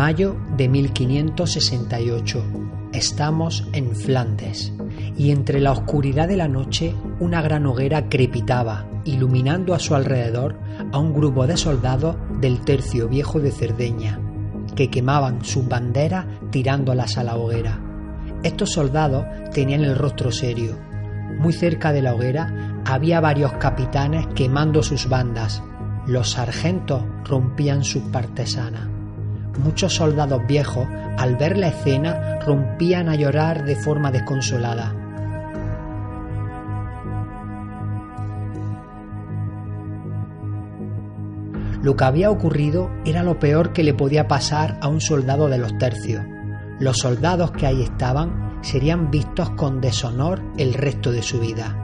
Mayo de 1568. Estamos en Flandes y entre la oscuridad de la noche una gran hoguera crepitaba, iluminando a su alrededor a un grupo de soldados del Tercio Viejo de Cerdeña, que quemaban sus banderas tirándolas a la hoguera. Estos soldados tenían el rostro serio. Muy cerca de la hoguera había varios capitanes quemando sus bandas. Los sargentos rompían sus partesanas. Muchos soldados viejos, al ver la escena, rompían a llorar de forma desconsolada. Lo que había ocurrido era lo peor que le podía pasar a un soldado de los tercios. Los soldados que ahí estaban serían vistos con deshonor el resto de su vida.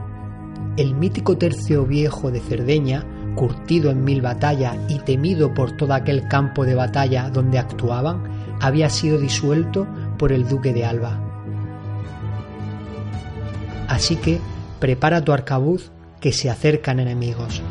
El mítico tercio viejo de Cerdeña, curtido en mil batallas y temido por todo aquel campo de batalla donde actuaban, había sido disuelto por el duque de Alba. Así que prepara tu arcabuz que se acercan enemigos.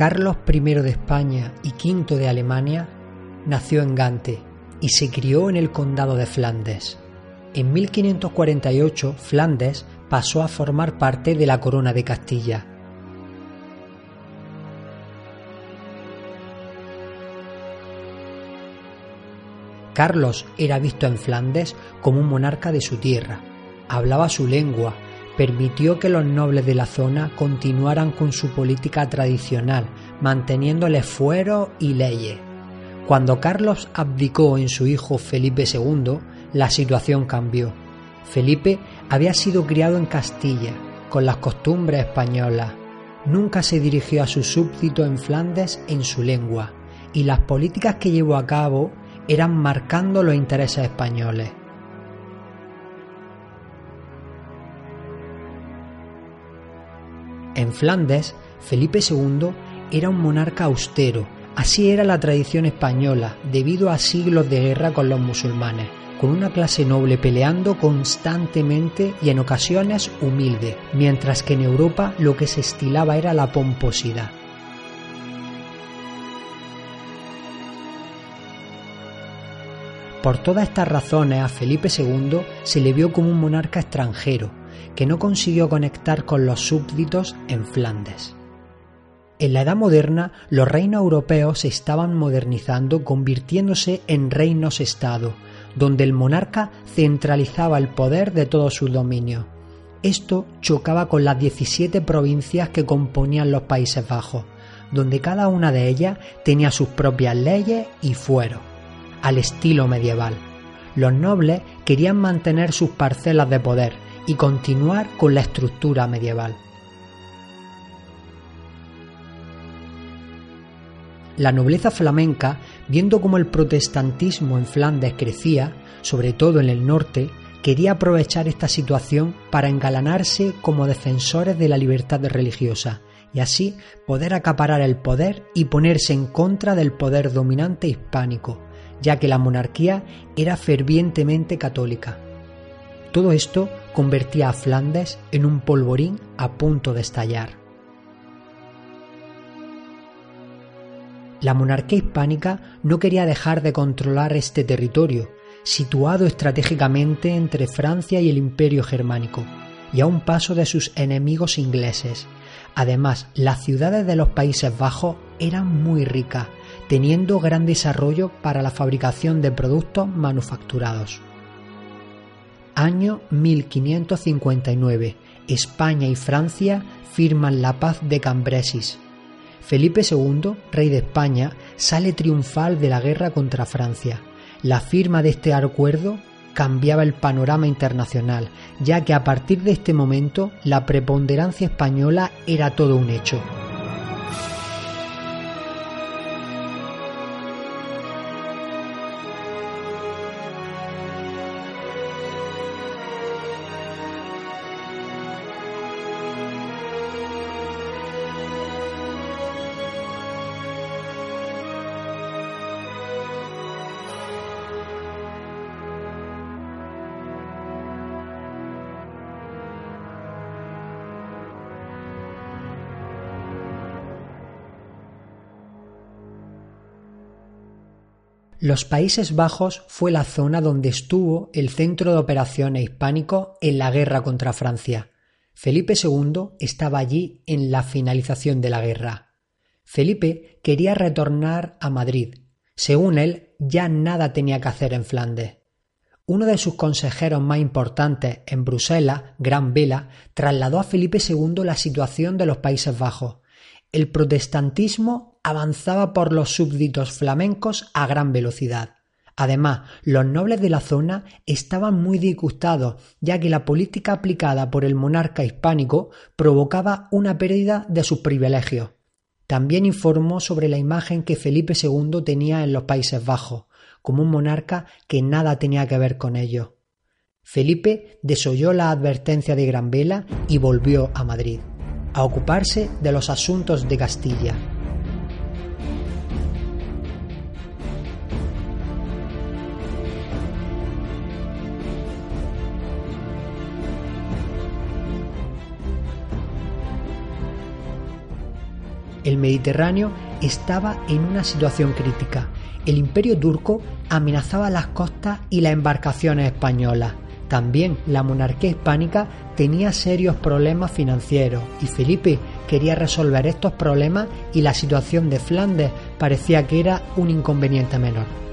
Carlos I de España y V de Alemania nació en Gante y se crió en el condado de Flandes. En 1548 Flandes pasó a formar parte de la corona de Castilla. Carlos era visto en Flandes como un monarca de su tierra, hablaba su lengua permitió que los nobles de la zona continuaran con su política tradicional, manteniéndole fueros y leyes. Cuando Carlos abdicó en su hijo Felipe II, la situación cambió. Felipe había sido criado en Castilla, con las costumbres españolas. Nunca se dirigió a sus súbditos en Flandes en su lengua, y las políticas que llevó a cabo eran marcando los intereses españoles. En Flandes, Felipe II era un monarca austero, así era la tradición española, debido a siglos de guerra con los musulmanes, con una clase noble peleando constantemente y en ocasiones humilde, mientras que en Europa lo que se estilaba era la pomposidad. Por todas estas razones a Felipe II se le vio como un monarca extranjero, que no consiguió conectar con los súbditos en Flandes. En la Edad Moderna, los reinos europeos se estaban modernizando convirtiéndose en reinos-estado, donde el monarca centralizaba el poder de todos sus dominios. Esto chocaba con las 17 provincias que componían los Países Bajos, donde cada una de ellas tenía sus propias leyes y fueros, al estilo medieval. Los nobles querían mantener sus parcelas de poder y continuar con la estructura medieval. La nobleza flamenca, viendo cómo el protestantismo en Flandes crecía, sobre todo en el norte, quería aprovechar esta situación para engalanarse como defensores de la libertad religiosa y así poder acaparar el poder y ponerse en contra del poder dominante hispánico, ya que la monarquía era fervientemente católica. Todo esto convertía a Flandes en un polvorín a punto de estallar. La monarquía hispánica no quería dejar de controlar este territorio, situado estratégicamente entre Francia y el Imperio Germánico, y a un paso de sus enemigos ingleses. Además, las ciudades de los Países Bajos eran muy ricas, teniendo gran desarrollo para la fabricación de productos manufacturados. Año 1559. España y Francia firman la paz de Cambresis. Felipe II, rey de España, sale triunfal de la guerra contra Francia. La firma de este acuerdo cambiaba el panorama internacional, ya que a partir de este momento la preponderancia española era todo un hecho. Los Países Bajos fue la zona donde estuvo el centro de operaciones hispánico en la guerra contra Francia. Felipe II estaba allí en la finalización de la guerra. Felipe quería retornar a Madrid. Según él, ya nada tenía que hacer en Flandes. Uno de sus consejeros más importantes en Bruselas, Gran Vela, trasladó a Felipe II la situación de los Países Bajos. El protestantismo avanzaba por los súbditos flamencos a gran velocidad. Además, los nobles de la zona estaban muy disgustados, ya que la política aplicada por el monarca hispánico provocaba una pérdida de sus privilegios. También informó sobre la imagen que Felipe II tenía en los Países Bajos, como un monarca que nada tenía que ver con ello. Felipe desoyó la advertencia de Gran Vela y volvió a Madrid, a ocuparse de los asuntos de Castilla. El Mediterráneo estaba en una situación crítica. El imperio turco amenazaba las costas y las embarcaciones españolas. También la monarquía hispánica tenía serios problemas financieros y Felipe quería resolver estos problemas y la situación de Flandes parecía que era un inconveniente menor.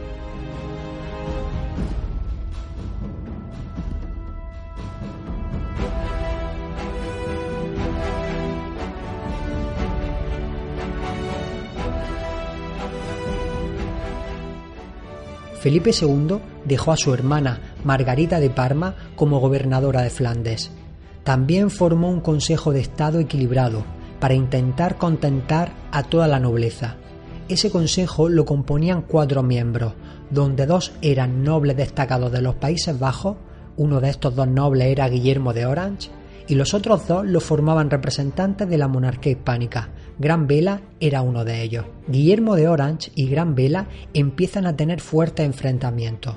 Felipe II dejó a su hermana Margarita de Parma como gobernadora de Flandes. También formó un Consejo de Estado equilibrado para intentar contentar a toda la nobleza. Ese consejo lo componían cuatro miembros, donde dos eran nobles destacados de los Países Bajos, uno de estos dos nobles era Guillermo de Orange, y los otros dos lo formaban representantes de la monarquía hispánica, Gran Vela era uno de ellos. Guillermo de Orange y Gran Vela empiezan a tener fuertes enfrentamientos.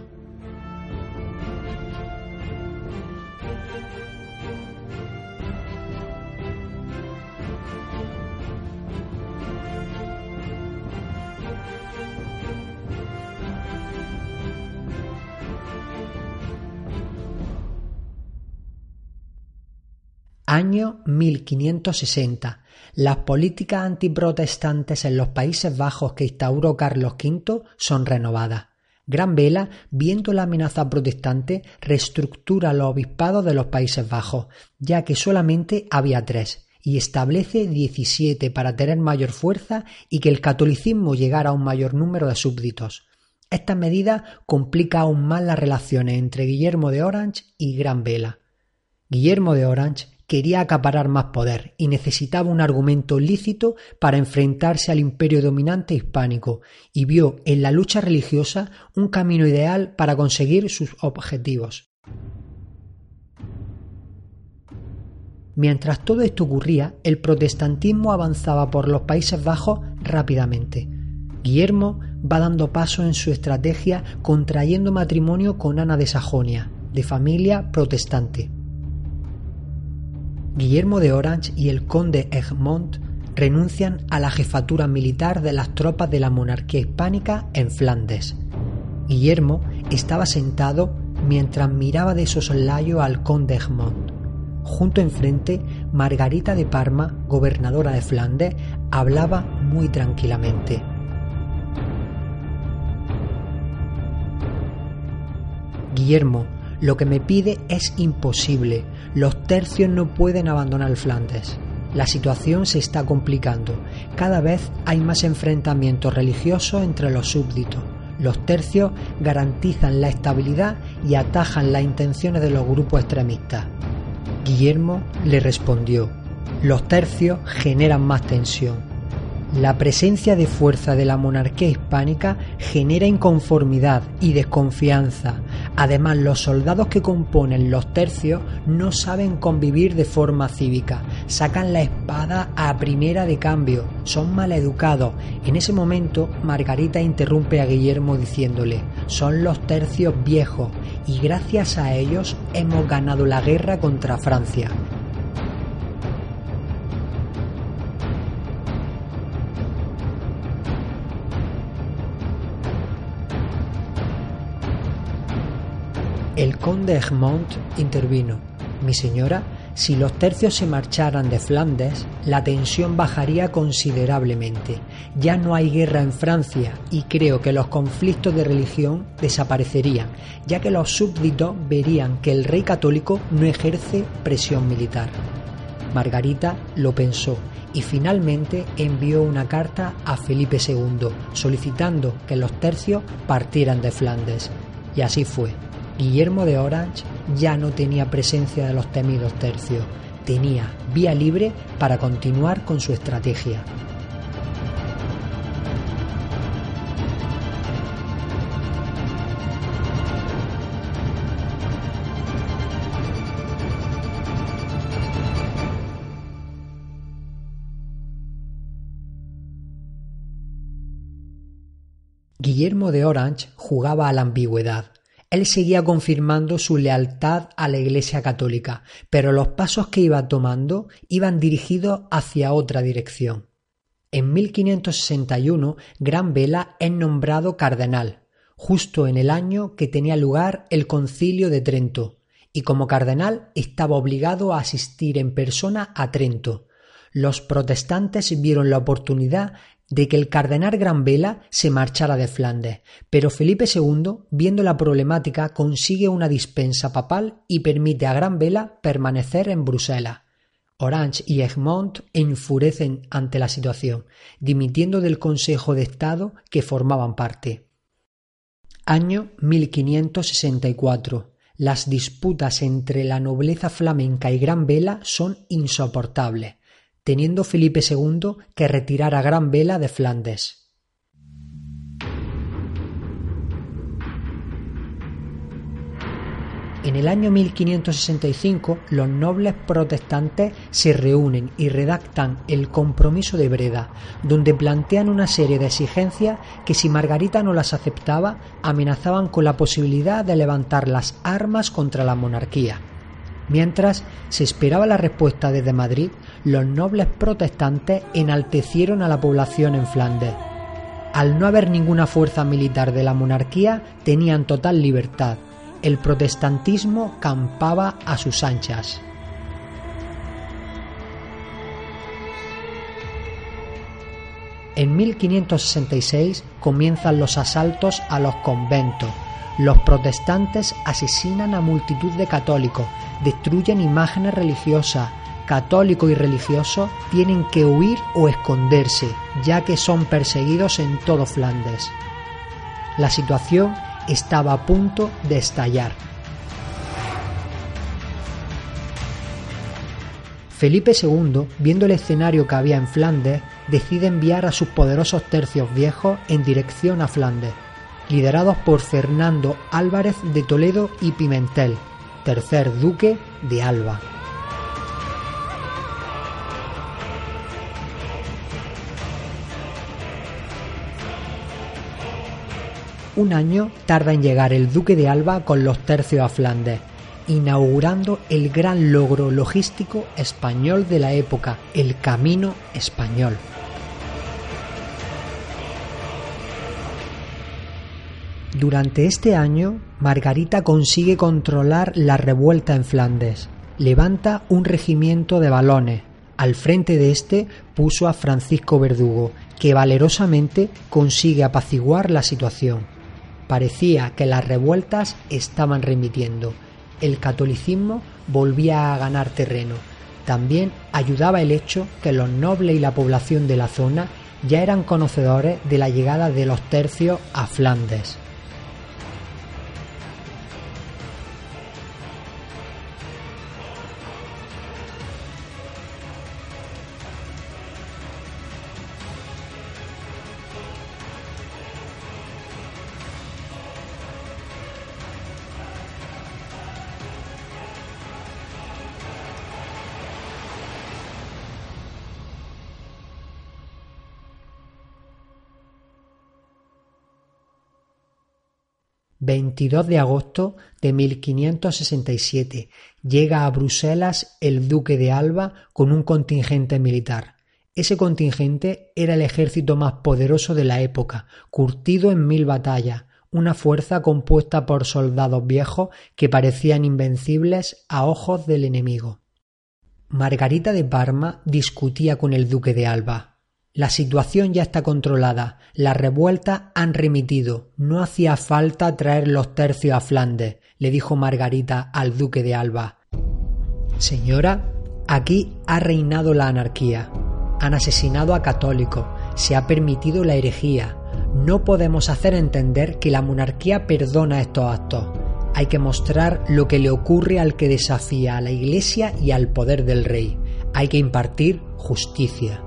Año 1560 las políticas antiprotestantes en los Países Bajos que instauró Carlos V son renovadas. Gran Vela, viendo la amenaza protestante, reestructura los obispados de los Países Bajos, ya que solamente había tres, y establece 17 para tener mayor fuerza y que el catolicismo llegara a un mayor número de súbditos. Esta medida complica aún más las relaciones entre Guillermo de Orange y Gran Vela. Guillermo de Orange quería acaparar más poder y necesitaba un argumento lícito para enfrentarse al imperio dominante hispánico y vio en la lucha religiosa un camino ideal para conseguir sus objetivos. Mientras todo esto ocurría, el protestantismo avanzaba por los Países Bajos rápidamente. Guillermo va dando paso en su estrategia contrayendo matrimonio con Ana de Sajonia, de familia protestante. Guillermo de Orange y el conde Egmont renuncian a la jefatura militar de las tropas de la monarquía hispánica en Flandes. Guillermo estaba sentado mientras miraba de soslayo al conde Egmont. Junto enfrente, Margarita de Parma, gobernadora de Flandes, hablaba muy tranquilamente. Guillermo, lo que me pide es imposible. Los tercios no pueden abandonar Flandes. La situación se está complicando. Cada vez hay más enfrentamientos religiosos entre los súbditos. Los tercios garantizan la estabilidad y atajan las intenciones de los grupos extremistas. Guillermo le respondió, los tercios generan más tensión. La presencia de fuerza de la monarquía hispánica genera inconformidad y desconfianza. Además, los soldados que componen los tercios no saben convivir de forma cívica, sacan la espada a primera de cambio, son maleducados. En ese momento, Margarita interrumpe a Guillermo diciéndole, son los tercios viejos y gracias a ellos hemos ganado la guerra contra Francia. El conde Egmont intervino. Mi señora, si los tercios se marcharan de Flandes, la tensión bajaría considerablemente. Ya no hay guerra en Francia y creo que los conflictos de religión desaparecerían, ya que los súbditos verían que el rey católico no ejerce presión militar. Margarita lo pensó y finalmente envió una carta a Felipe II solicitando que los tercios partieran de Flandes. Y así fue. Guillermo de Orange ya no tenía presencia de los temidos tercios, tenía vía libre para continuar con su estrategia. Guillermo de Orange jugaba a la ambigüedad él seguía confirmando su lealtad a la Iglesia católica, pero los pasos que iba tomando iban dirigidos hacia otra dirección. En 1561, Gran Vela es nombrado cardenal, justo en el año que tenía lugar el concilio de Trento, y como cardenal estaba obligado a asistir en persona a Trento. Los protestantes vieron la oportunidad de que el cardenal Gran Vela se marchara de Flandes, pero Felipe II, viendo la problemática, consigue una dispensa papal y permite a Gran Vela permanecer en Bruselas. Orange y Egmont enfurecen ante la situación, dimitiendo del Consejo de Estado que formaban parte. Año 1564. Las disputas entre la nobleza flamenca y Gran Vela son insoportables teniendo Felipe II que retirar a gran vela de Flandes. En el año 1565 los nobles protestantes se reúnen y redactan el Compromiso de Breda, donde plantean una serie de exigencias que si Margarita no las aceptaba amenazaban con la posibilidad de levantar las armas contra la monarquía. Mientras se esperaba la respuesta desde Madrid, los nobles protestantes enaltecieron a la población en Flandes. Al no haber ninguna fuerza militar de la monarquía, tenían total libertad. El protestantismo campaba a sus anchas. En 1566 comienzan los asaltos a los conventos. Los protestantes asesinan a multitud de católicos, destruyen imágenes religiosas, católicos y religiosos tienen que huir o esconderse, ya que son perseguidos en todo Flandes. La situación estaba a punto de estallar. Felipe II, viendo el escenario que había en Flandes, decide enviar a sus poderosos tercios viejos en dirección a Flandes, liderados por Fernando Álvarez de Toledo y Pimentel, tercer duque de Alba. un año tarda en llegar el duque de Alba con los tercios a Flandes, inaugurando el gran logro logístico español de la época, el Camino Español. Durante este año, Margarita consigue controlar la revuelta en Flandes. Levanta un regimiento de balones. Al frente de este puso a Francisco Verdugo, que valerosamente consigue apaciguar la situación. Parecía que las revueltas estaban remitiendo. El catolicismo volvía a ganar terreno. También ayudaba el hecho que los nobles y la población de la zona ya eran conocedores de la llegada de los tercios a Flandes. 22 de agosto de 1567 llega a Bruselas el duque de Alba con un contingente militar. Ese contingente era el ejército más poderoso de la época, curtido en mil batallas, una fuerza compuesta por soldados viejos que parecían invencibles a ojos del enemigo. Margarita de Parma discutía con el duque de Alba. La situación ya está controlada, las revueltas han remitido, no hacía falta traer los tercios a Flandes, le dijo Margarita al duque de Alba. Señora, aquí ha reinado la anarquía, han asesinado a católicos, se ha permitido la herejía, no podemos hacer entender que la monarquía perdona estos actos. Hay que mostrar lo que le ocurre al que desafía a la Iglesia y al poder del rey. Hay que impartir justicia.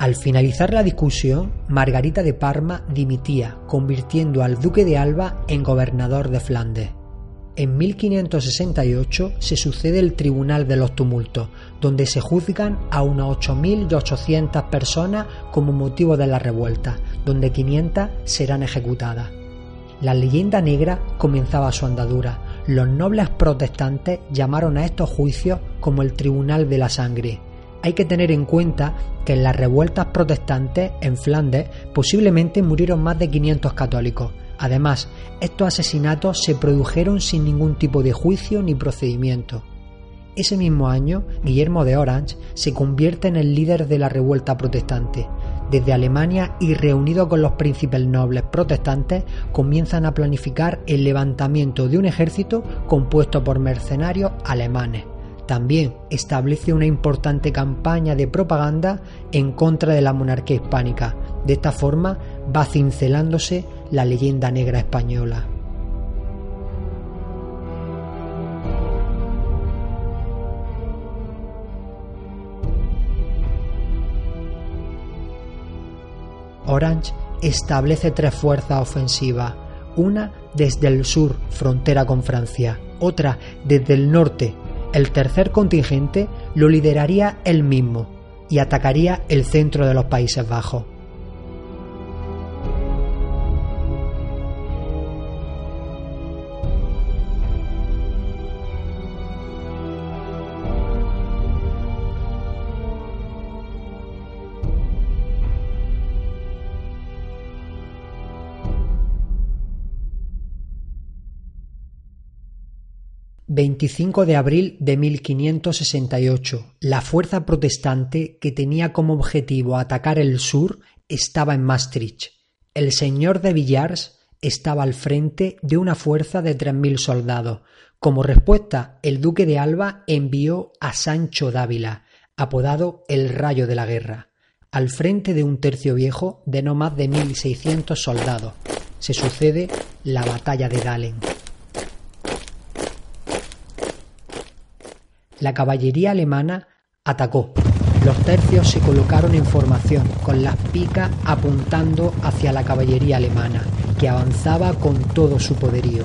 Al finalizar la discusión, Margarita de Parma dimitía, convirtiendo al duque de Alba en gobernador de Flandes. En 1568 se sucede el Tribunal de los Tumultos, donde se juzgan a unas 8.800 personas como motivo de la revuelta, donde 500 serán ejecutadas. La leyenda negra comenzaba su andadura. Los nobles protestantes llamaron a estos juicios como el Tribunal de la Sangre, hay que tener en cuenta que en las revueltas protestantes en Flandes posiblemente murieron más de 500 católicos. Además, estos asesinatos se produjeron sin ningún tipo de juicio ni procedimiento. Ese mismo año, Guillermo de Orange se convierte en el líder de la revuelta protestante. Desde Alemania y reunido con los príncipes nobles protestantes, comienzan a planificar el levantamiento de un ejército compuesto por mercenarios alemanes. También establece una importante campaña de propaganda en contra de la monarquía hispánica. De esta forma va cincelándose la leyenda negra española. Orange establece tres fuerzas ofensivas, una desde el sur, frontera con Francia, otra desde el norte, el tercer contingente lo lideraría él mismo y atacaría el centro de los Países Bajos. 25 de abril de 1568. La fuerza protestante que tenía como objetivo atacar el sur estaba en Maastricht. El señor de Villars estaba al frente de una fuerza de 3.000 soldados. Como respuesta, el duque de Alba envió a Sancho Dávila, apodado el Rayo de la Guerra, al frente de un tercio viejo de no más de 1.600 soldados. Se sucede la batalla de Dalen. La caballería alemana atacó. Los tercios se colocaron en formación, con las picas apuntando hacia la caballería alemana, que avanzaba con todo su poderío.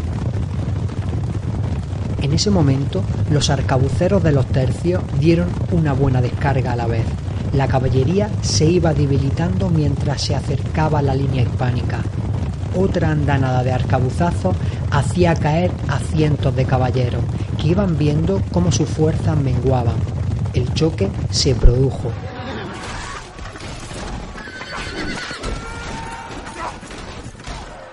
En ese momento, los arcabuceros de los tercios dieron una buena descarga a la vez. La caballería se iba debilitando mientras se acercaba la línea hispánica. Otra andanada de arcabuzazos hacía caer a cientos de caballeros, que iban viendo cómo sus fuerzas menguaban. El choque se produjo.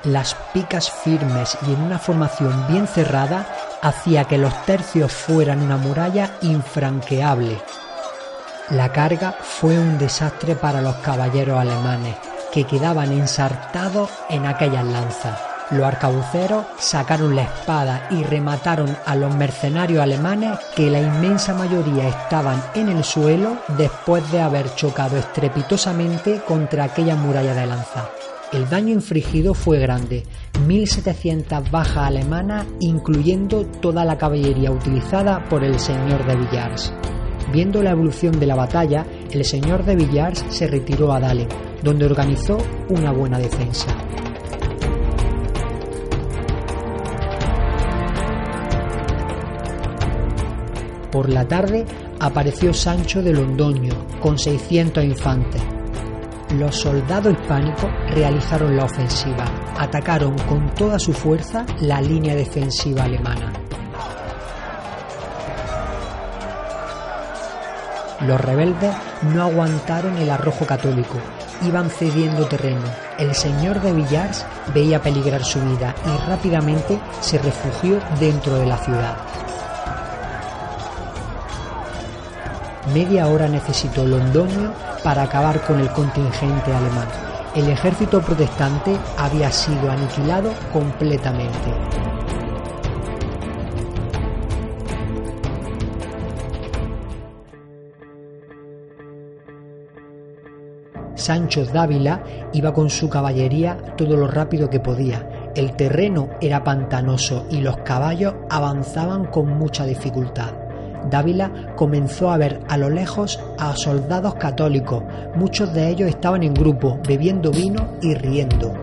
Las picas firmes y en una formación bien cerrada hacía que los tercios fueran una muralla infranqueable. La carga fue un desastre para los caballeros alemanes, que quedaban ensartados en aquellas lanzas. Los arcabuceros sacaron la espada y remataron a los mercenarios alemanes que la inmensa mayoría estaban en el suelo después de haber chocado estrepitosamente contra aquella muralla de lanza. El daño infligido fue grande, 1.700 bajas alemanas, incluyendo toda la caballería utilizada por el señor de Villars. Viendo la evolución de la batalla, el señor de Villars se retiró a Dale, donde organizó una buena defensa. Por la tarde apareció Sancho de Londoño con 600 infantes, los soldados hispánicos realizaron la ofensiva, atacaron con toda su fuerza la línea defensiva alemana. Los rebeldes no aguantaron el arrojo católico, iban cediendo terreno. El señor de Villars veía peligrar su vida y rápidamente se refugió dentro de la ciudad. Media hora necesitó Londoño para acabar con el contingente alemán. El ejército protestante había sido aniquilado completamente. Sancho Dávila iba con su caballería todo lo rápido que podía. El terreno era pantanoso y los caballos avanzaban con mucha dificultad. Dávila comenzó a ver a lo lejos a soldados católicos. Muchos de ellos estaban en grupo, bebiendo vino y riendo.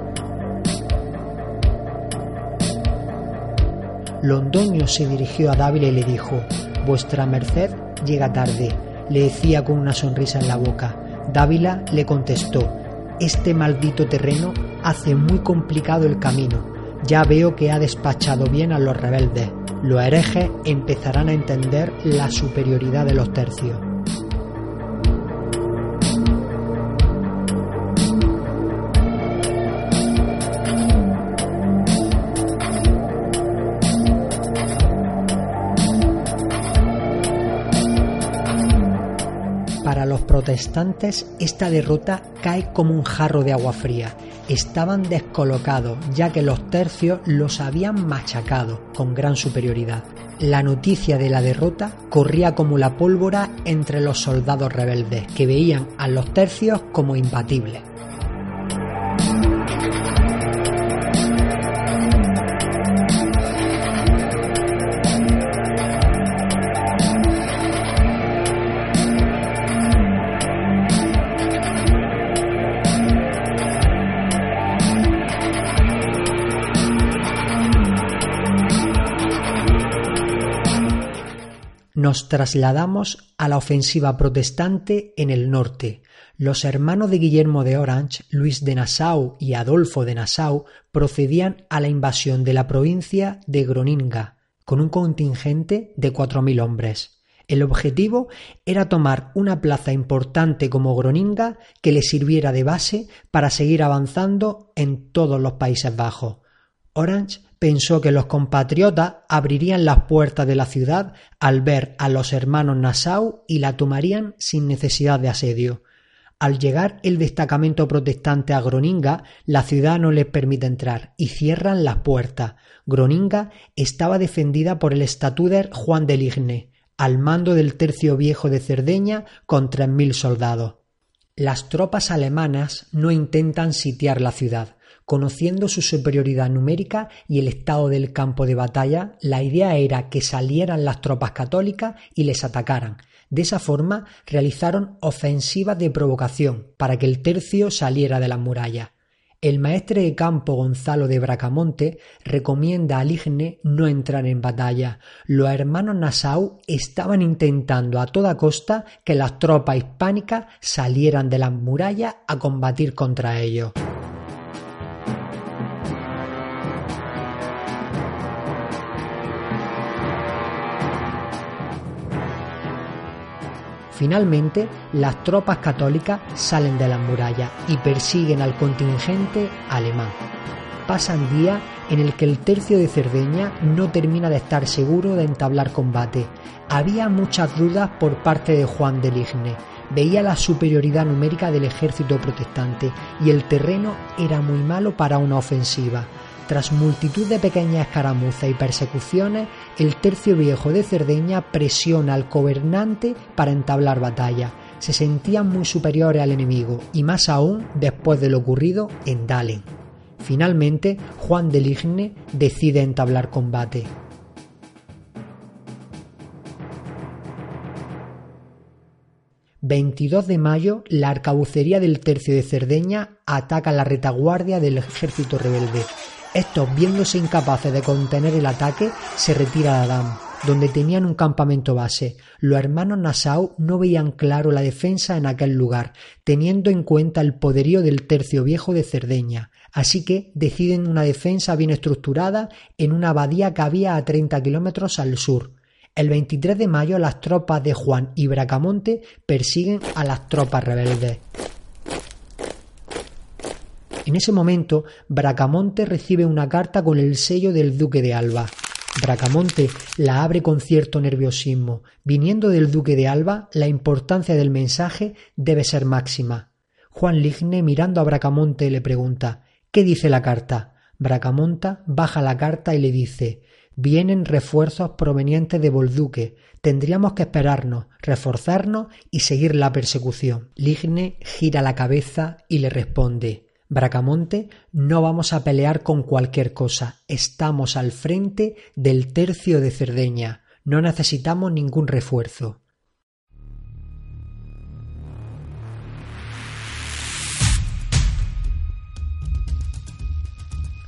Londoño se dirigió a Dávila y le dijo, Vuestra merced llega tarde, le decía con una sonrisa en la boca. Dávila le contestó, Este maldito terreno hace muy complicado el camino. Ya veo que ha despachado bien a los rebeldes los herejes empezarán a entender la superioridad de los tercios. Protestantes esta derrota cae como un jarro de agua fría estaban descolocados ya que los tercios los habían machacado con gran superioridad. La noticia de la derrota corría como la pólvora entre los soldados rebeldes que veían a los tercios como imbatibles. Nos trasladamos a la ofensiva protestante en el norte. Los hermanos de Guillermo de Orange, Luis de Nassau y Adolfo de Nassau, procedían a la invasión de la provincia de Groninga, con un contingente de cuatro mil hombres. El objetivo era tomar una plaza importante como Groninga que le sirviera de base para seguir avanzando en todos los Países Bajos. Orange pensó que los compatriotas abrirían las puertas de la ciudad al ver a los hermanos Nassau y la tomarían sin necesidad de asedio. Al llegar el destacamento protestante a Groninga, la ciudad no les permite entrar y cierran las puertas. Groninga estaba defendida por el estatuder Juan de Ligne, al mando del tercio viejo de Cerdeña con tres mil soldados. Las tropas alemanas no intentan sitiar la ciudad. Conociendo su superioridad numérica y el estado del campo de batalla, la idea era que salieran las tropas católicas y les atacaran. De esa forma realizaron ofensivas de provocación para que el tercio saliera de las murallas. El maestre de campo Gonzalo de Bracamonte recomienda a Ligne no entrar en batalla. Los hermanos Nassau estaban intentando a toda costa que las tropas hispánicas salieran de las murallas a combatir contra ellos. Finalmente, las tropas católicas salen de las murallas y persiguen al contingente alemán. Pasan días en el que el tercio de Cerdeña no termina de estar seguro de entablar combate. Había muchas dudas por parte de Juan de Ligne. Veía la superioridad numérica del ejército protestante y el terreno era muy malo para una ofensiva. Tras multitud de pequeñas escaramuzas y persecuciones, el tercio viejo de Cerdeña presiona al gobernante para entablar batalla. Se sentían muy superiores al enemigo, y más aún después de lo ocurrido en Dalen. Finalmente, Juan de Ligne decide entablar combate. ...22 de mayo... ...la arcabucería del tercio de Cerdeña... ...ataca la retaguardia del ejército rebelde... Estos, viéndose incapaces de contener el ataque, se retiran a Adam, donde tenían un campamento base. Los hermanos Nassau no veían claro la defensa en aquel lugar, teniendo en cuenta el poderío del tercio viejo de Cerdeña, así que deciden una defensa bien estructurada en una abadía que había a 30 kilómetros al sur. El 23 de mayo las tropas de Juan y Bracamonte persiguen a las tropas rebeldes. En ese momento, Bracamonte recibe una carta con el sello del duque de Alba. Bracamonte la abre con cierto nerviosismo. Viniendo del duque de Alba, la importancia del mensaje debe ser máxima. Juan Ligne, mirando a Bracamonte, le pregunta ¿Qué dice la carta? Bracamonta baja la carta y le dice Vienen refuerzos provenientes de Bolduque. Tendríamos que esperarnos, reforzarnos y seguir la persecución. Ligne gira la cabeza y le responde Bracamonte, no vamos a pelear con cualquier cosa. Estamos al frente del tercio de Cerdeña. No necesitamos ningún refuerzo.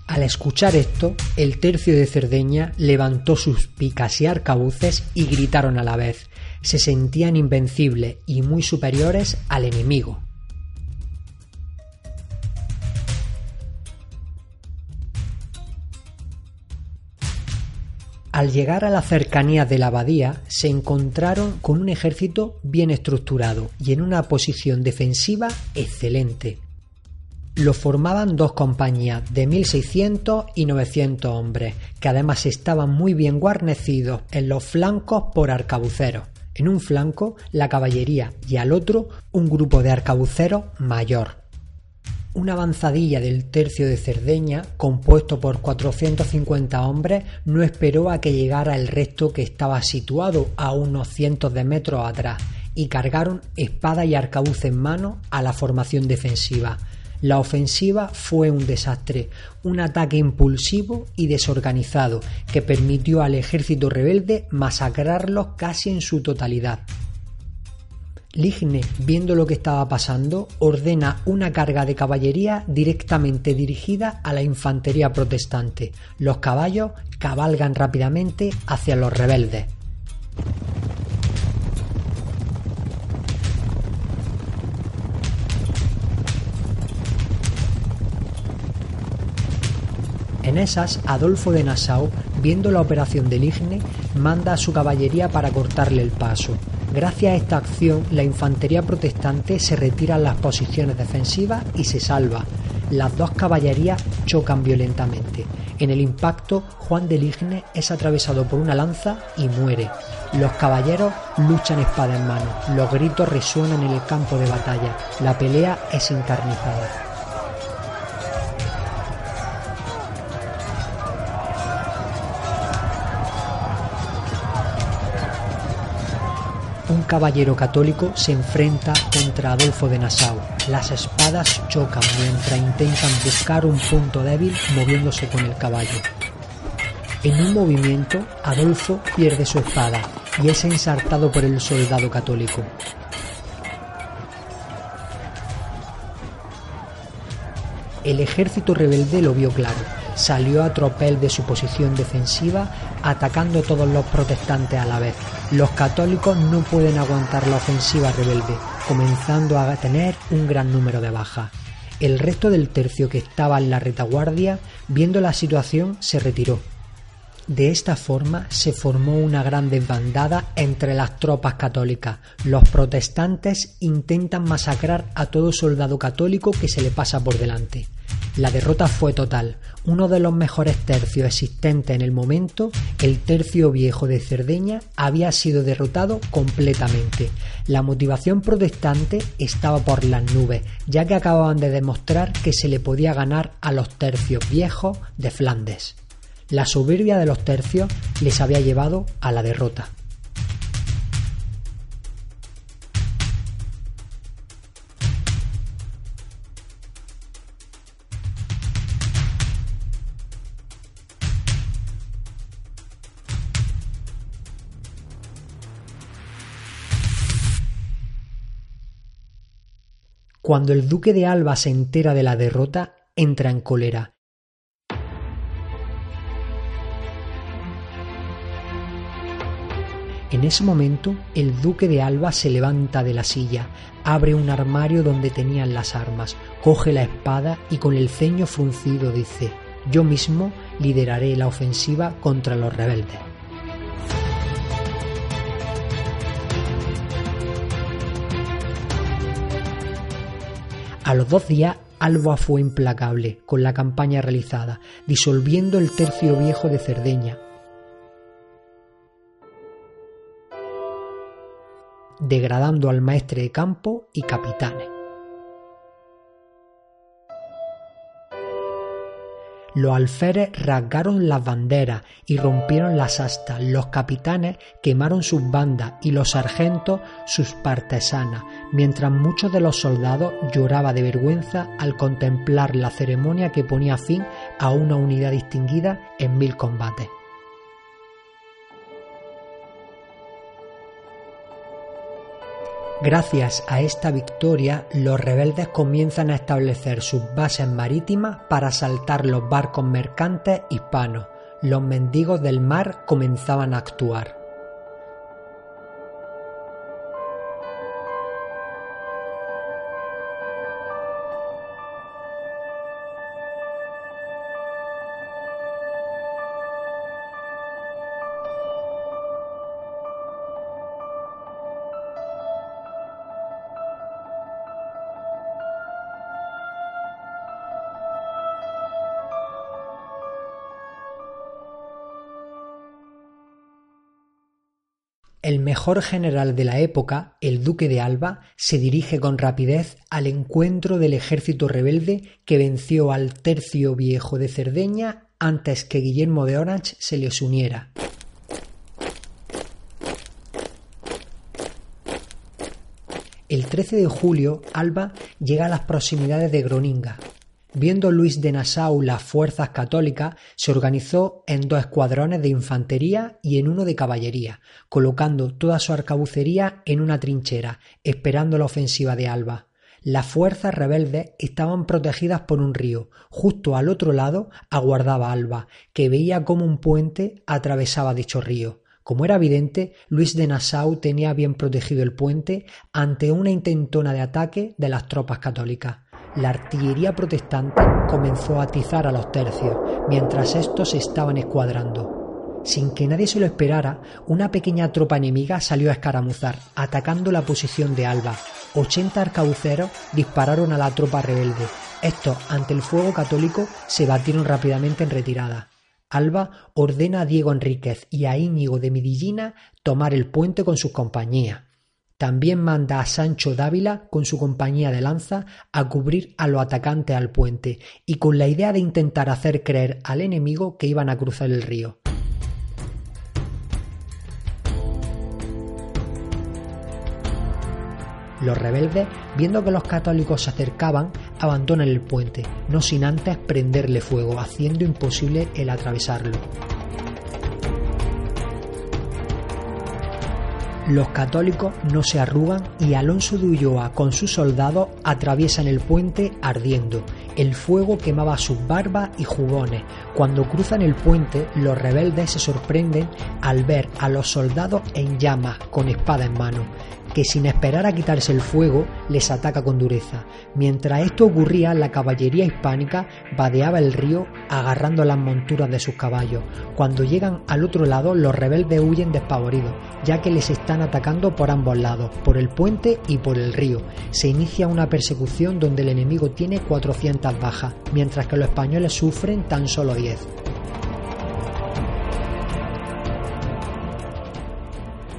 Al escuchar esto, el tercio de Cerdeña levantó sus picas y arcabuces y gritaron a la vez. Se sentían invencibles y muy superiores al enemigo. Al llegar a la cercanía de la abadía, se encontraron con un ejército bien estructurado y en una posición defensiva excelente. Lo formaban dos compañías de 1.600 y 900 hombres, que además estaban muy bien guarnecidos en los flancos por arcabuceros. En un flanco la caballería y al otro un grupo de arcabuceros mayor. Una avanzadilla del tercio de Cerdeña, compuesto por 450 hombres, no esperó a que llegara el resto que estaba situado a unos cientos de metros atrás y cargaron espada y arcabuz en mano a la formación defensiva. La ofensiva fue un desastre, un ataque impulsivo y desorganizado que permitió al ejército rebelde masacrarlos casi en su totalidad. Ligne, viendo lo que estaba pasando, ordena una carga de caballería directamente dirigida a la infantería protestante. Los caballos cabalgan rápidamente hacia los rebeldes. En esas, Adolfo de Nassau, viendo la operación de Ligne, manda a su caballería para cortarle el paso. Gracias a esta acción, la infantería protestante se retira a las posiciones defensivas y se salva. Las dos caballerías chocan violentamente. En el impacto, Juan de Ligne es atravesado por una lanza y muere. Los caballeros luchan espada en mano. Los gritos resuenan en el campo de batalla. La pelea es encarnizada. Caballero católico se enfrenta contra Adolfo de Nassau. Las espadas chocan mientras intentan buscar un punto débil moviéndose con el caballo. En un movimiento, Adolfo pierde su espada y es ensartado por el soldado El ejército rebelde lo vio claro. Salió a tropel de su posición defensiva, atacando todos los protestantes a la vez. Los católicos no pueden aguantar la ofensiva rebelde, comenzando a tener un gran número de bajas. El resto del tercio que estaba en la retaguardia, viendo la situación, se retiró. De esta forma se formó una gran desbandada entre las tropas católicas. Los protestantes intentan masacrar a todo soldado católico que se le pasa por delante. La derrota fue total. Uno de los mejores tercios existentes en el momento, el tercio viejo de Cerdeña, había sido derrotado completamente. La motivación protestante estaba por las nubes, ya que acababan de demostrar que se le podía ganar a los tercios viejos de Flandes. La soberbia de los tercios les había llevado a la derrota. Cuando el duque de Alba se entera de la derrota, entra en cólera. En ese momento, el duque de Alba se levanta de la silla, abre un armario donde tenían las armas, coge la espada y con el ceño fruncido dice, yo mismo lideraré la ofensiva contra los rebeldes. A los dos días, Alba fue implacable con la campaña realizada, disolviendo el tercio viejo de Cerdeña, degradando al maestre de campo y capitanes. Los alferes rasgaron las banderas y rompieron las astas, los capitanes quemaron sus bandas y los sargentos sus partesanas, mientras muchos de los soldados lloraban de vergüenza al contemplar la ceremonia que ponía fin a una unidad distinguida en mil combates. Gracias a esta victoria, los rebeldes comienzan a establecer sus bases marítimas para asaltar los barcos mercantes hispanos. Los mendigos del mar comenzaban a actuar. Mejor general de la época, el duque de Alba, se dirige con rapidez al encuentro del ejército rebelde que venció al tercio viejo de Cerdeña antes que Guillermo de Orange se les uniera. El 13 de julio, Alba llega a las proximidades de Groninga, Viendo Luis de Nassau las fuerzas católicas, se organizó en dos escuadrones de infantería y en uno de caballería, colocando toda su arcabucería en una trinchera, esperando la ofensiva de Alba. Las fuerzas rebeldes estaban protegidas por un río. Justo al otro lado aguardaba Alba, que veía cómo un puente atravesaba dicho río. Como era evidente, Luis de Nassau tenía bien protegido el puente ante una intentona de ataque de las tropas católicas la artillería protestante comenzó a atizar a los tercios, mientras estos estaban escuadrando. Sin que nadie se lo esperara, una pequeña tropa enemiga salió a escaramuzar, atacando la posición de Alba. Ochenta arcabuceros dispararon a la tropa rebelde. Estos, ante el fuego católico, se batieron rápidamente en retirada. Alba ordena a Diego Enríquez y a Íñigo de Midillina tomar el puente con sus compañías. También manda a Sancho Dávila con su compañía de lanza a cubrir a los atacantes al puente y con la idea de intentar hacer creer al enemigo que iban a cruzar el río. Los rebeldes, viendo que los católicos se acercaban, abandonan el puente, no sin antes prenderle fuego, haciendo imposible el atravesarlo. Los católicos no se arrugan y Alonso de Ulloa con sus soldados atraviesan el puente ardiendo El fuego quemaba sus barbas y jubones. Cuando cruzan el puente, los rebeldes se sorprenden al ver a los soldados en llamas con espada en mano que sin esperar a quitarse el fuego les ataca con dureza. Mientras esto ocurría, la caballería hispánica vadeaba el río agarrando las monturas de sus caballos. Cuando llegan al otro lado, los rebeldes huyen despavoridos, ya que les están atacando por ambos lados, por el puente y por el río. Se inicia una persecución donde el enemigo tiene 400 bajas, mientras que los españoles sufren tan solo 10.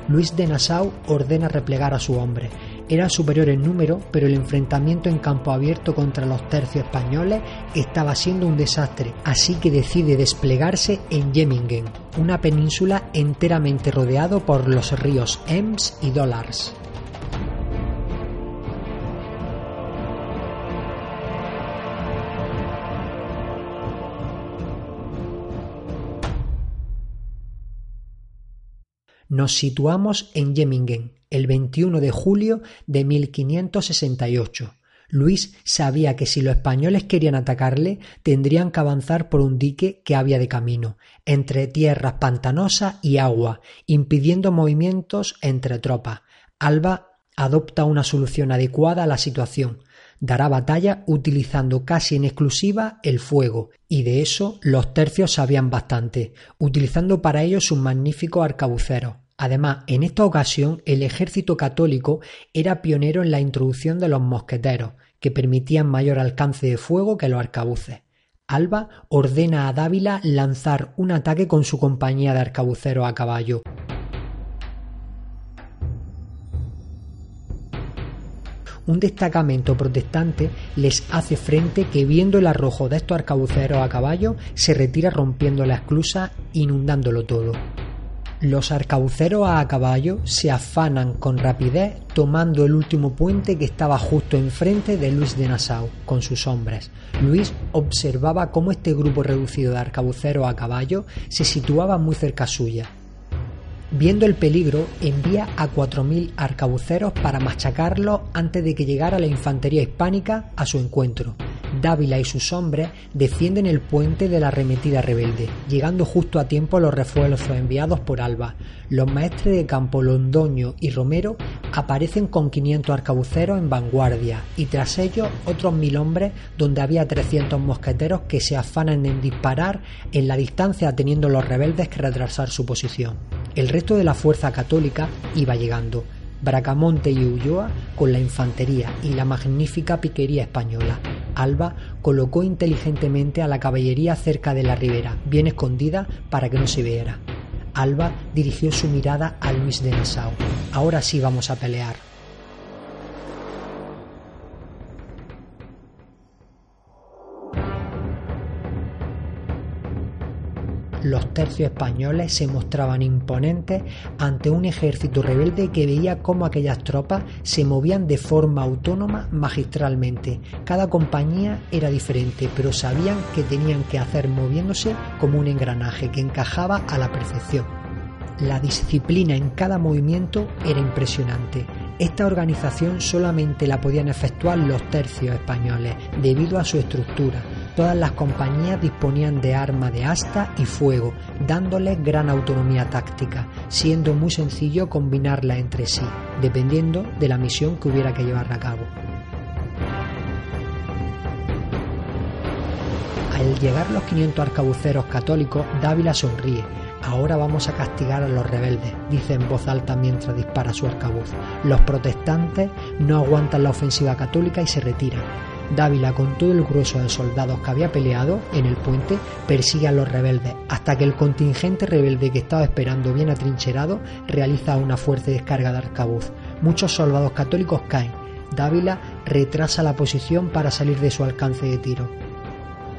Luis de Nassau ordena replegar a su hombre. Era superior en número, pero el enfrentamiento en campo abierto contra los tercios españoles estaba siendo un desastre, así que decide desplegarse en Jemmingen, una península enteramente rodeado por los ríos Ems y Dollars. Nos situamos en Jemmingen, el 21 de julio de 1568. Luis sabía que si los españoles querían atacarle, tendrían que avanzar por un dique que había de camino, entre tierras pantanosas y agua, impidiendo movimientos entre tropas. Alba adopta una solución adecuada a la situación. Dará batalla utilizando casi en exclusiva el fuego, y de eso los tercios sabían bastante, utilizando para ello sus magníficos arcabuceros. Además, en esta ocasión el ejército católico era pionero en la introducción de los mosqueteros, que permitían mayor alcance de fuego que los arcabuces. Alba ordena a Dávila lanzar un ataque con su compañía de arcabuceros a caballo. un destacamento protestante les hace frente que viendo el arrojo de estos arcabuceros a caballo se retira rompiendo la esclusa inundándolo todo. Los arcabuceros a caballo se afanan con rapidez tomando el último puente que estaba justo enfrente de Luis de Nassau con sus hombres. Luis observaba cómo este grupo reducido de arcabuceros a caballo se situaba muy cerca suya. Viendo el peligro, envía a 4.000 arcabuceros para machacarlos antes de que llegara la infantería hispánica a su encuentro. Dávila y sus hombres defienden el puente de la arremetida rebelde, llegando justo a tiempo los refuerzos enviados por Alba. Los maestres de campo Londoño y Romero aparecen con 500 arcabuceros en vanguardia y tras ellos otros mil hombres donde había 300 mosqueteros que se afanan en disparar en la distancia teniendo los rebeldes que retrasar su posición. El resto de la fuerza católica iba llegando, Bracamonte y Ulloa con la infantería y la magnífica piquería española. Alba colocó inteligentemente a la caballería cerca de la ribera, bien escondida para que no se viera. Alba dirigió su mirada a Luis de Nassau. Ahora sí vamos a pelear. Los tercios españoles se mostraban imponentes ante un ejército rebelde que veía cómo aquellas tropas se movían de forma autónoma magistralmente. Cada compañía era diferente, pero sabían que tenían que hacer moviéndose como un engranaje que encajaba a la perfección. La disciplina en cada movimiento era impresionante. Esta organización solamente la podían efectuar los tercios españoles debido a su estructura, Todas las compañías disponían de arma de asta y fuego, dándoles gran autonomía táctica, siendo muy sencillo combinarla entre sí, dependiendo de la misión que hubiera que llevar a cabo. Al llegar los 500 arcabuceros católicos, Dávila sonríe. Ahora vamos a castigar a los rebeldes, dice en voz alta mientras dispara su arcabuz. Los protestantes no aguantan la ofensiva católica y se retiran. Dávila, con todo el grueso de soldados que había peleado en el puente, persigue a los rebeldes, hasta que el contingente rebelde que estaba esperando bien atrincherado realiza una fuerte descarga de arcabuz. Muchos soldados católicos caen. Dávila retrasa la posición para salir de su alcance de tiro.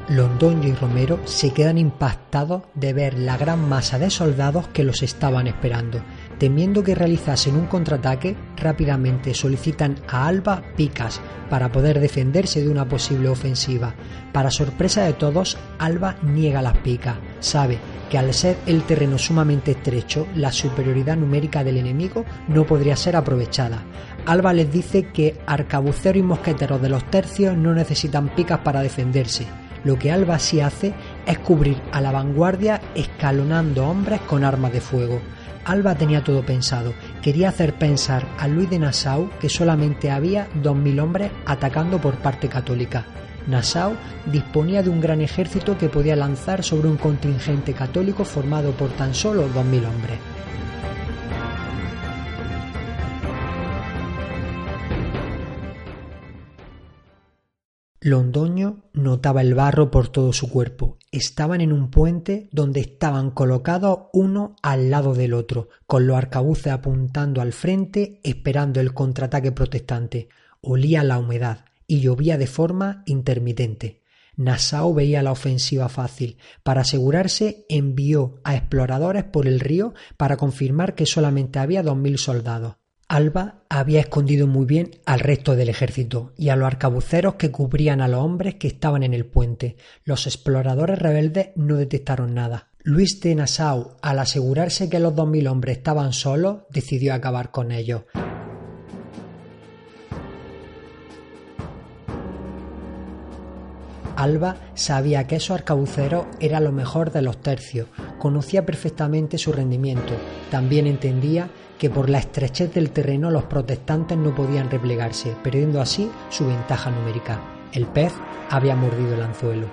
Londoño y Romero se quedan impactados de ver la gran masa de soldados que los estaban esperando. Temiendo que realizasen un contraataque, rápidamente solicitan a Alba picas para poder defenderse de una posible ofensiva. Para sorpresa de todos, Alba niega las picas. Sabe que al ser el terreno sumamente estrecho, la superioridad numérica del enemigo no podría ser aprovechada. Alba les dice que arcabuceros y mosqueteros de los tercios no necesitan picas para defenderse. Lo que Alba sí hace es cubrir a la vanguardia escalonando hombres con armas de fuego. Alba tenía todo pensado. Quería hacer pensar a Luis de Nassau que solamente había 2.000 hombres atacando por parte católica. Nassau disponía de un gran ejército que podía lanzar sobre un contingente católico formado por tan solo 2.000 hombres. Londoño notaba el barro por todo su cuerpo. Estaban en un puente donde estaban colocados uno al lado del otro, con los arcabuces apuntando al frente, esperando el contraataque protestante. Olía la humedad y llovía de forma intermitente. Nassau veía la ofensiva fácil. Para asegurarse, envió a exploradores por el río para confirmar que solamente había dos mil soldados. Alba había escondido muy bien al resto del ejército y a los arcabuceros que cubrían a los hombres que estaban en el puente. Los exploradores rebeldes no detectaron nada. Luis de Nassau, al asegurarse que los dos mil hombres estaban solos, decidió acabar con ellos. Alba sabía que esos arcabuceros era lo mejor de los tercios, conocía perfectamente su rendimiento, también entendía que por la estrechez del terreno los protestantes no podían replegarse, perdiendo así su ventaja numérica. El pez había mordido el anzuelo.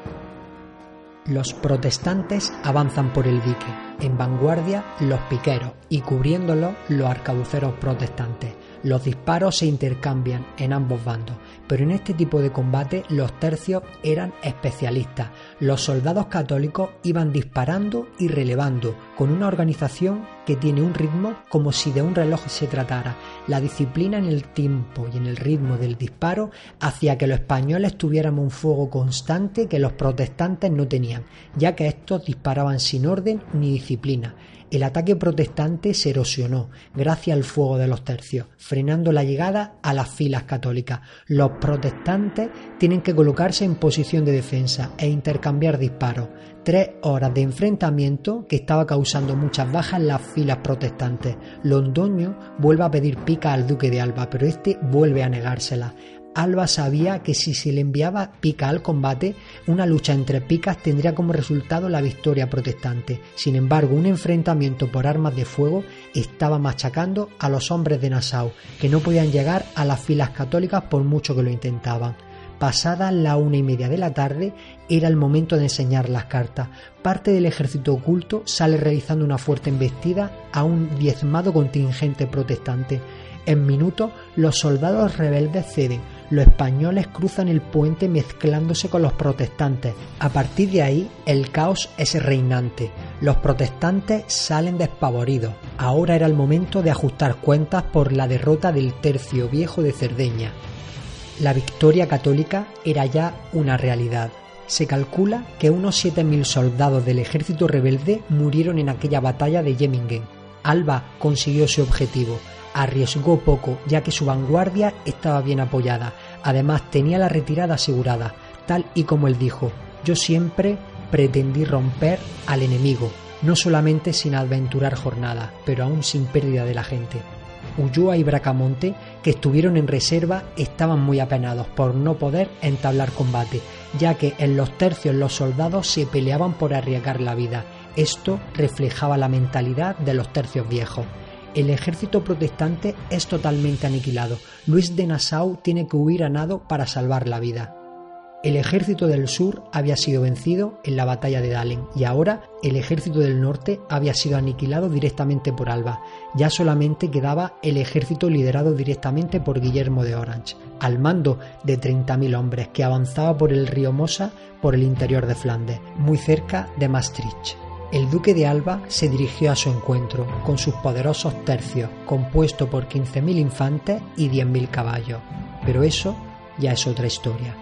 Los protestantes avanzan por el dique, en vanguardia los piqueros y cubriéndolo los arcabuceros protestantes. Los disparos se intercambian en ambos bandos, pero en este tipo de combate los tercios eran especialistas. Los soldados católicos iban disparando y relevando, con una organización que tiene un ritmo como si de un reloj se tratara. La disciplina en el tiempo y en el ritmo del disparo hacía que los españoles tuviéramos un fuego constante que los protestantes no tenían, ya que estos disparaban sin orden ni disciplina. El ataque protestante se erosionó gracias al fuego de los tercios, frenando la llegada a las filas católicas. Los protestantes tienen que colocarse en posición de defensa e intercambiar disparos. Tres horas de enfrentamiento que estaba causando muchas bajas en las filas protestantes. Londoño vuelve a pedir pica al duque de Alba, pero este vuelve a negársela. Alba sabía que si se le enviaba pica al combate, una lucha entre picas tendría como resultado la victoria protestante. Sin embargo, un enfrentamiento por armas de fuego estaba machacando a los hombres de Nassau, que no podían llegar a las filas católicas por mucho que lo intentaban. Pasada la una y media de la tarde, era el momento de enseñar las cartas. Parte del ejército oculto sale realizando una fuerte embestida a un diezmado contingente protestante. En minutos, los soldados rebeldes ceden, los españoles cruzan el puente mezclándose con los protestantes. A partir de ahí, el caos es reinante. Los protestantes salen despavoridos. Ahora era el momento de ajustar cuentas por la derrota del tercio viejo de Cerdeña. La victoria católica era ya una realidad. Se calcula que unos 7.000 soldados del ejército rebelde murieron en aquella batalla de Jemmingen. Alba consiguió su objetivo, arriesgó poco ya que su vanguardia estaba bien apoyada, además tenía la retirada asegurada, tal y como él dijo, yo siempre pretendí romper al enemigo, no solamente sin aventurar jornada, pero aún sin pérdida de la gente. Ulloa y Bracamonte, que estuvieron en reserva, estaban muy apenados por no poder entablar combate, ya que en los tercios los soldados se peleaban por arriesgar la vida. Esto reflejaba la mentalidad de los tercios viejos. El ejército protestante es totalmente aniquilado. Luis de Nassau tiene que huir a nado para salvar la vida. El ejército del sur había sido vencido en la batalla de Dalen y ahora el ejército del norte había sido aniquilado directamente por Alba. Ya solamente quedaba el ejército liderado directamente por Guillermo de Orange, al mando de 30.000 hombres que avanzaba por el río Mosa por el interior de Flandes, muy cerca de Maastricht. El duque de Alba se dirigió a su encuentro con sus poderosos tercios, compuesto por 15.000 infantes y 10.000 caballos. Pero eso ya es otra historia.